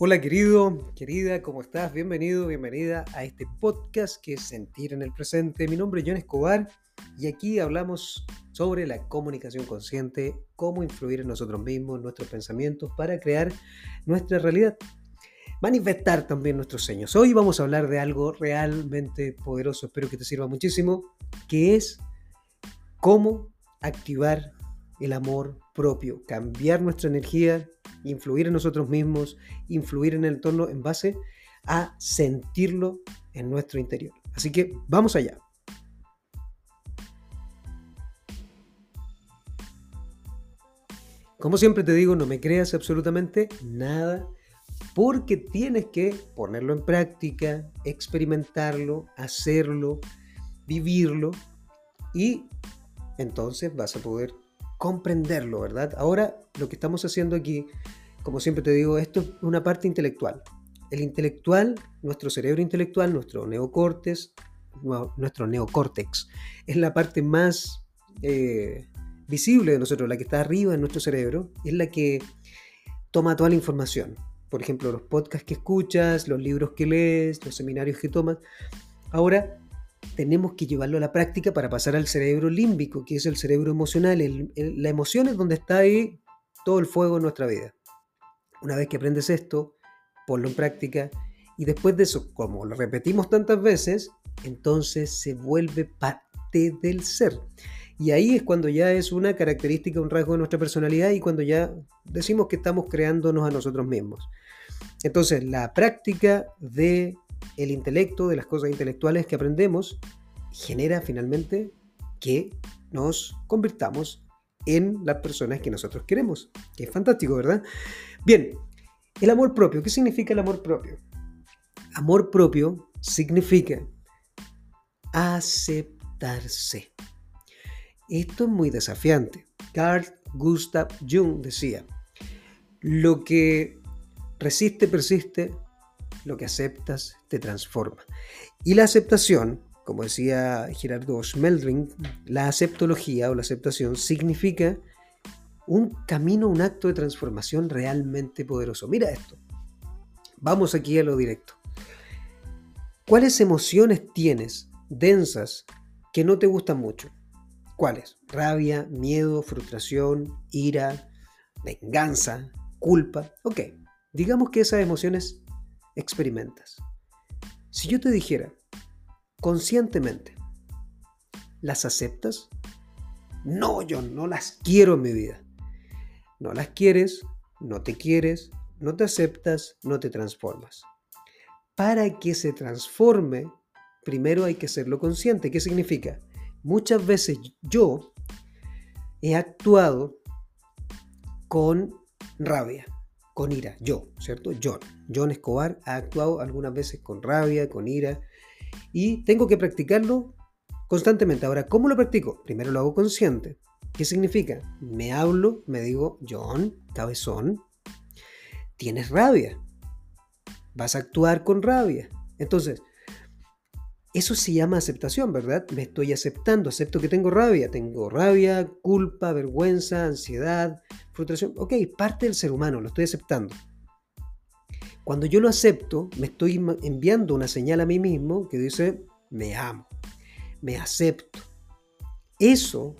Hola querido, querida, ¿cómo estás? Bienvenido, bienvenida a este podcast que es Sentir en el Presente. Mi nombre es John Escobar y aquí hablamos sobre la comunicación consciente, cómo influir en nosotros mismos, nuestros pensamientos para crear nuestra realidad. Manifestar también nuestros sueños. Hoy vamos a hablar de algo realmente poderoso, espero que te sirva muchísimo, que es cómo activar el amor propio, cambiar nuestra energía influir en nosotros mismos, influir en el entorno en base a sentirlo en nuestro interior. Así que vamos allá. Como siempre te digo, no me creas absolutamente nada porque tienes que ponerlo en práctica, experimentarlo, hacerlo, vivirlo y entonces vas a poder comprenderlo, ¿verdad? Ahora lo que estamos haciendo aquí, como siempre te digo, esto es una parte intelectual. El intelectual, nuestro cerebro intelectual, nuestro neocórtex, nuestro neocórtex, es la parte más eh, visible de nosotros, la que está arriba en nuestro cerebro, es la que toma toda la información. Por ejemplo, los podcasts que escuchas, los libros que lees, los seminarios que tomas. Ahora, tenemos que llevarlo a la práctica para pasar al cerebro límbico, que es el cerebro emocional. la emoción es donde está ahí todo el fuego en nuestra vida. Una vez que aprendes esto, ponlo en práctica y después de eso, como lo repetimos tantas veces, entonces se vuelve parte del ser. Y ahí es cuando ya es una característica, un rasgo de nuestra personalidad y cuando ya decimos que estamos creándonos a nosotros mismos. Entonces, la práctica de el intelecto, de las cosas intelectuales que aprendemos, genera finalmente que nos convirtamos en las personas que nosotros queremos. Que es fantástico, ¿verdad? Bien, el amor propio. ¿Qué significa el amor propio? Amor propio significa aceptarse. Esto es muy desafiante. Carl Gustav Jung decía, lo que resiste, persiste, lo que aceptas te transforma. Y la aceptación, como decía Gerardo Schmeldring, la aceptología o la aceptación significa un camino, un acto de transformación realmente poderoso. Mira esto. Vamos aquí a lo directo. ¿Cuáles emociones tienes densas que no te gustan mucho? ¿Cuáles? Rabia, miedo, frustración, ira, venganza, culpa. Ok, digamos que esas emociones experimentas. Si yo te dijera, conscientemente, ¿las aceptas? No, yo no las quiero en mi vida. No las quieres, no te quieres, no te aceptas, no te transformas. Para que se transforme, primero hay que serlo consciente. ¿Qué significa? Muchas veces yo he actuado con rabia con ira. Yo, ¿cierto? John. John Escobar ha actuado algunas veces con rabia, con ira, y tengo que practicarlo constantemente. Ahora, ¿cómo lo practico? Primero lo hago consciente. ¿Qué significa? Me hablo, me digo, John, cabezón, tienes rabia. Vas a actuar con rabia. Entonces, eso se llama aceptación, ¿verdad? Me estoy aceptando, acepto que tengo rabia. Tengo rabia, culpa, vergüenza, ansiedad, frustración. Ok, parte del ser humano, lo estoy aceptando. Cuando yo lo acepto, me estoy enviando una señal a mí mismo que dice, me amo, me acepto. Eso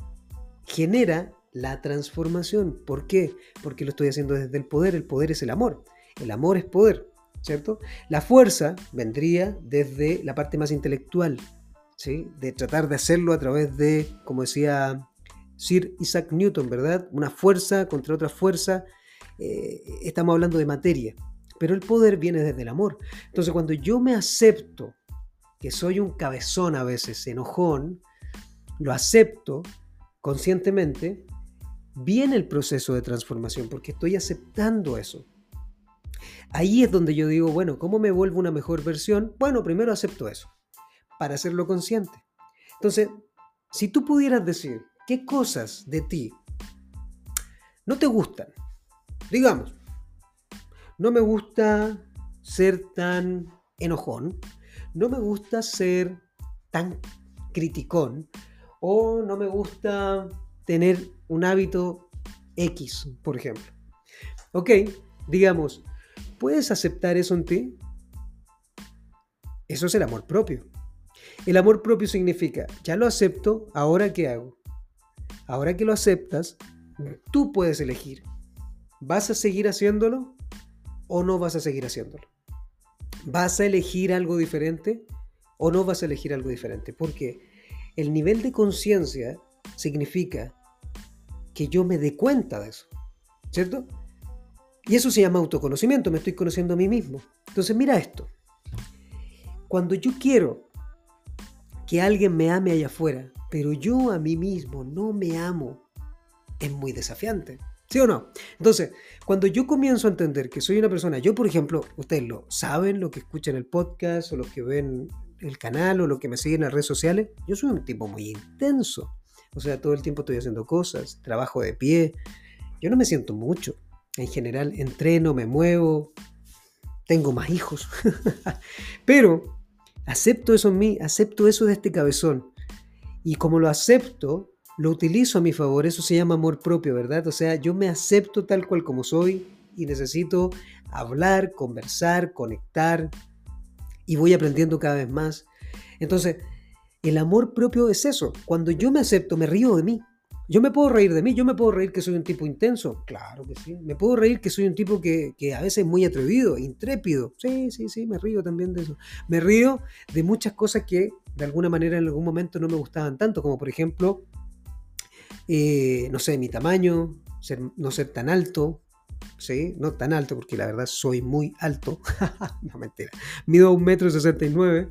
genera la transformación. ¿Por qué? Porque lo estoy haciendo desde el poder. El poder es el amor. El amor es poder. ¿Cierto? La fuerza vendría desde la parte más intelectual, ¿sí? De tratar de hacerlo a través de, como decía Sir Isaac Newton, ¿verdad? Una fuerza contra otra fuerza. Eh, estamos hablando de materia, pero el poder viene desde el amor. Entonces, cuando yo me acepto que soy un cabezón a veces, enojón, lo acepto conscientemente, viene el proceso de transformación, porque estoy aceptando eso. Ahí es donde yo digo, bueno, ¿cómo me vuelvo una mejor versión? Bueno, primero acepto eso, para hacerlo consciente. Entonces, si tú pudieras decir qué cosas de ti no te gustan, digamos, no me gusta ser tan enojón, no me gusta ser tan criticón, o no me gusta tener un hábito X, por ejemplo. Ok, digamos, ¿Puedes aceptar eso en ti? Eso es el amor propio. El amor propio significa, ya lo acepto, ahora qué hago. Ahora que lo aceptas, tú puedes elegir. ¿Vas a seguir haciéndolo o no vas a seguir haciéndolo? ¿Vas a elegir algo diferente o no vas a elegir algo diferente? Porque el nivel de conciencia significa que yo me dé cuenta de eso, ¿cierto? Y eso se llama autoconocimiento, me estoy conociendo a mí mismo. Entonces mira esto. Cuando yo quiero que alguien me ame allá afuera, pero yo a mí mismo no me amo, es muy desafiante. ¿Sí o no? Entonces, cuando yo comienzo a entender que soy una persona, yo por ejemplo, ustedes lo saben, lo que escuchan el podcast o los que ven el canal o los que me siguen en las redes sociales, yo soy un tipo muy intenso. O sea, todo el tiempo estoy haciendo cosas, trabajo de pie. Yo no me siento mucho. En general, entreno, me muevo, tengo más hijos. Pero acepto eso en mí, acepto eso de este cabezón. Y como lo acepto, lo utilizo a mi favor. Eso se llama amor propio, ¿verdad? O sea, yo me acepto tal cual como soy y necesito hablar, conversar, conectar y voy aprendiendo cada vez más. Entonces, el amor propio es eso. Cuando yo me acepto, me río de mí. Yo me puedo reír de mí, yo me puedo reír que soy un tipo intenso, claro que sí. Me puedo reír que soy un tipo que, que, a veces es muy atrevido, intrépido. Sí, sí, sí, me río también de eso. Me río de muchas cosas que de alguna manera en algún momento no me gustaban tanto, como por ejemplo eh, no sé, mi tamaño, no ser tan alto, ¿sí? No tan alto, porque la verdad soy muy alto. no, mentira. Mido un metro sesenta y nueve.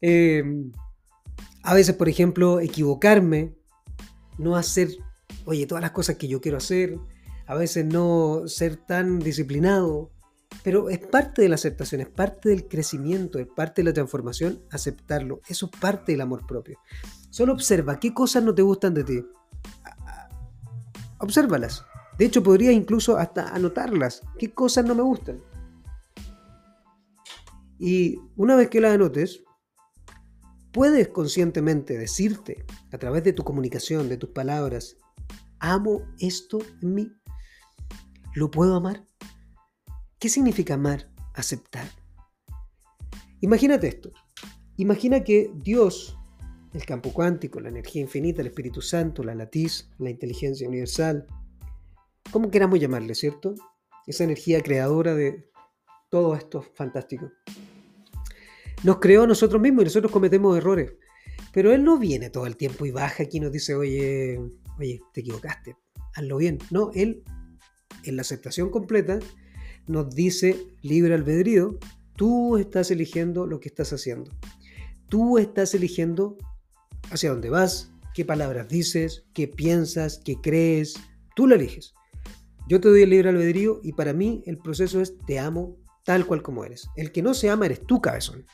Em, a veces, por ejemplo, equivocarme, no hacer, oye, todas las cosas que yo quiero hacer, a veces no ser tan disciplinado, pero es parte de la aceptación, es parte del crecimiento, es parte de la transformación, aceptarlo. Eso es parte del amor propio. Solo observa qué cosas no te gustan de ti obsérvalas. De hecho, podría incluso hasta anotarlas. ¿Qué cosas no me gustan? Y una vez que las anotes, puedes conscientemente decirte a través de tu comunicación, de tus palabras, amo esto en mí. ¿Lo puedo amar? ¿Qué significa amar? Aceptar. Imagínate esto. Imagina que Dios el campo cuántico, la energía infinita, el Espíritu Santo, la latiz, la inteligencia universal, como queramos llamarle, ¿cierto? Esa energía creadora de todo esto fantástico. Nos creó a nosotros mismos y nosotros cometemos errores. Pero Él no viene todo el tiempo y baja aquí y nos dice, oye, oye, te equivocaste, hazlo bien. No, Él, en la aceptación completa, nos dice libre albedrío, tú estás eligiendo lo que estás haciendo. Tú estás eligiendo hacia dónde vas, qué palabras dices, qué piensas, qué crees. Tú lo eliges. Yo te doy el libre albedrío y para mí el proceso es te amo tal cual como eres. El que no se ama eres tú, cabezón.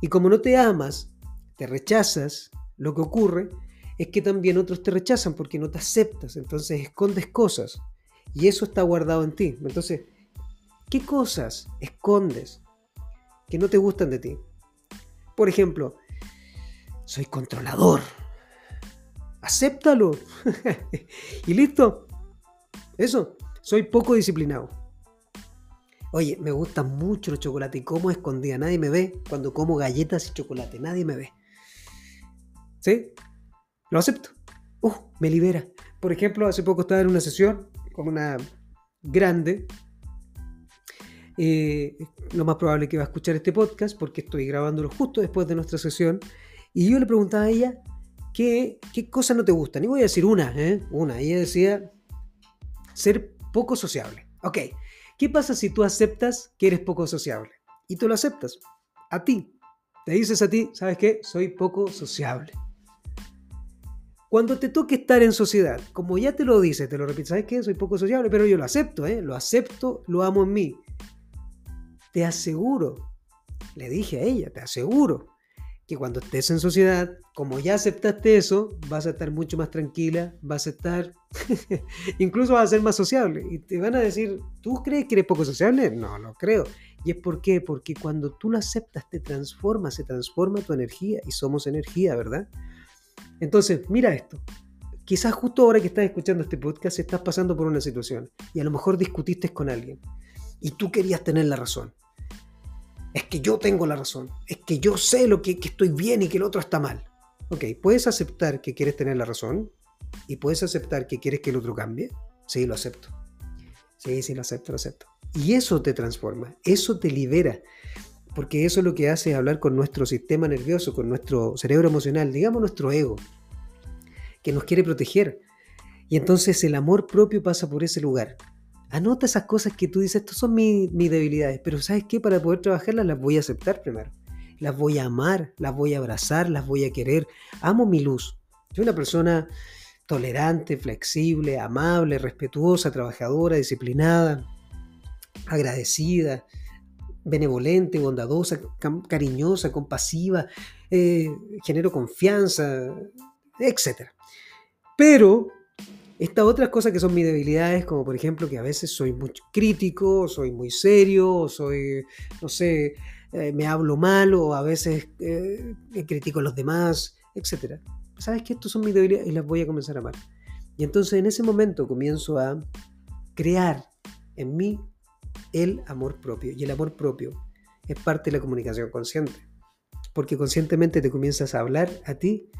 Y como no te amas, te rechazas, lo que ocurre es que también otros te rechazan porque no te aceptas, entonces escondes cosas y eso está guardado en ti. Entonces, ¿qué cosas escondes que no te gustan de ti? Por ejemplo, soy controlador. Acéptalo. y listo. Eso, soy poco disciplinado. Oye, me gusta mucho el chocolate y como escondida. Nadie me ve cuando como galletas y chocolate. Nadie me ve. ¿Sí? Lo acepto. Uh, me libera. Por ejemplo, hace poco estaba en una sesión con una grande. Eh, lo más probable que va a escuchar este podcast porque estoy grabándolo justo después de nuestra sesión. Y yo le preguntaba a ella qué, qué cosas no te gustan. Y voy a decir una, ¿eh? Una. ella decía ser poco sociable. Ok, ¿qué pasa si tú aceptas que eres poco sociable? Y tú lo aceptas. A ti. Te dices a ti, ¿sabes qué? Soy poco sociable. Cuando te toque estar en sociedad, como ya te lo dices, te lo repites, ¿sabes qué? Soy poco sociable, pero yo lo acepto, ¿eh? Lo acepto, lo amo en mí. Te aseguro, le dije a ella, te aseguro que cuando estés en sociedad, como ya aceptaste eso, vas a estar mucho más tranquila, vas a estar, incluso vas a ser más sociable. Y te van a decir, ¿tú crees que eres poco sociable? No, no creo. ¿Y es por qué? Porque cuando tú lo aceptas, te transforma, se transforma tu energía y somos energía, ¿verdad? Entonces, mira esto. Quizás justo ahora que estás escuchando este podcast estás pasando por una situación y a lo mejor discutiste con alguien. y tú querías tener la razón. Es que yo tengo la razón. Es que yo sé lo que, que estoy bien y que el otro está mal. Ok, ¿puedes aceptar que quieres tener la razón? ¿Y puedes aceptar que quieres que el otro cambie? Sí, lo acepto. Sí, sí, lo acepto, lo acepto. Y eso te transforma, eso te libera, porque eso es lo que hace hablar con nuestro sistema nervioso, con nuestro cerebro emocional, digamos nuestro ego, que nos quiere proteger. Y entonces el amor propio pasa por ese lugar. Anota esas cosas que tú dices, estas son mis, debilidades, pero ¿sabes qué? Para poder trabajarlas las voy a aceptar primero. Las voy a amar, las voy a abrazar, las voy a querer. Amo mi luz. Soy una persona tolerante, flexible, amable, respetuosa, trabajadora, disciplinada, agradecida, benevolente, bondadosa, cariñosa, compasiva, eh, genero confianza, etc. Pero estas otras cosas que son mis debilidades, como por ejemplo que a veces soy muy crítico, soy muy serio, soy, no sé, eh, me hablo mal o a veces eh, critico a los demás, etc. ¿sabes que Estos son mis debilidades y las voy a comenzar a amar. Y entonces en ese momento comienzo a crear en mí el amor propio. Y el amor propio es parte de la comunicación consciente. Porque conscientemente te comienzas a hablar a ti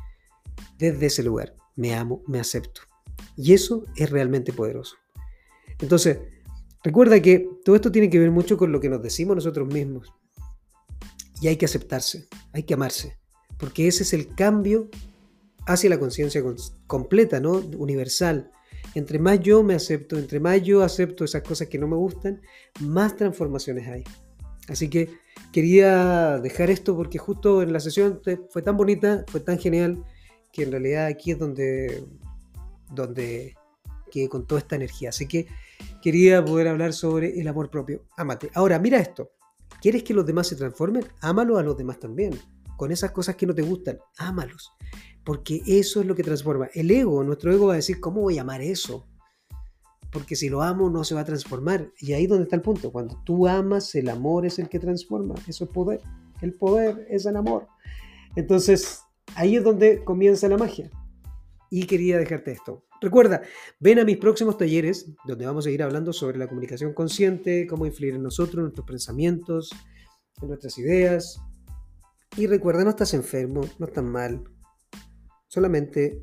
desde ese lugar. Me amo, me acepto. Y eso es realmente poderoso. Entonces, recuerda que todo esto tiene que ver mucho con lo que nos decimos nosotros mismos. Y hay que aceptarse, hay que amarse. Porque ese es el cambio hacia la conciencia completa, ¿no? Universal. Entre más yo me acepto, entre más yo acepto esas cosas que no me gustan, más transformaciones hay. Así que quería dejar esto porque justo en la sesión fue tan bonita, fue tan genial, que en realidad aquí es donde, donde quedé con toda esta energía. Así que quería poder hablar sobre el amor propio. Amate. Ahora, mira esto. ¿Quieres que los demás se transformen? Ámalo a los demás también. Con esas cosas que no te gustan, ámalos porque eso es lo que transforma. El ego, nuestro ego va a decir, ¿cómo voy a amar eso? Porque si lo amo no se va a transformar. Y ahí donde está el punto. Cuando tú amas, el amor es el que transforma. Eso es poder. El poder es el amor. Entonces, ahí es donde comienza la magia. Y quería dejarte esto. Recuerda, ven a mis próximos talleres, donde vamos a seguir hablando sobre la comunicación consciente, cómo influir en nosotros, en nuestros pensamientos, en nuestras ideas. Y recuerda, no estás enfermo, no estás mal, Solamente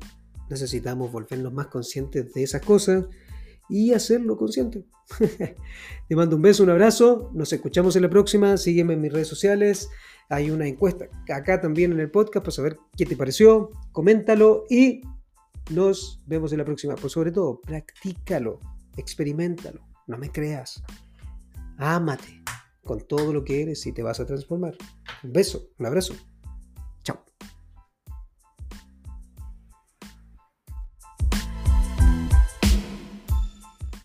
necesitamos volvernos más conscientes de esas cosas y hacerlo consciente. Te mando un beso, un abrazo. Nos escuchamos en la próxima. Sígueme en mis redes sociales. Hay una encuesta acá también en el podcast para saber qué te pareció. Coméntalo y nos vemos en la próxima. Por sobre todo, practícalo, experimentalo. No me creas. Ámate con todo lo que eres y te vas a transformar. Un beso, un abrazo.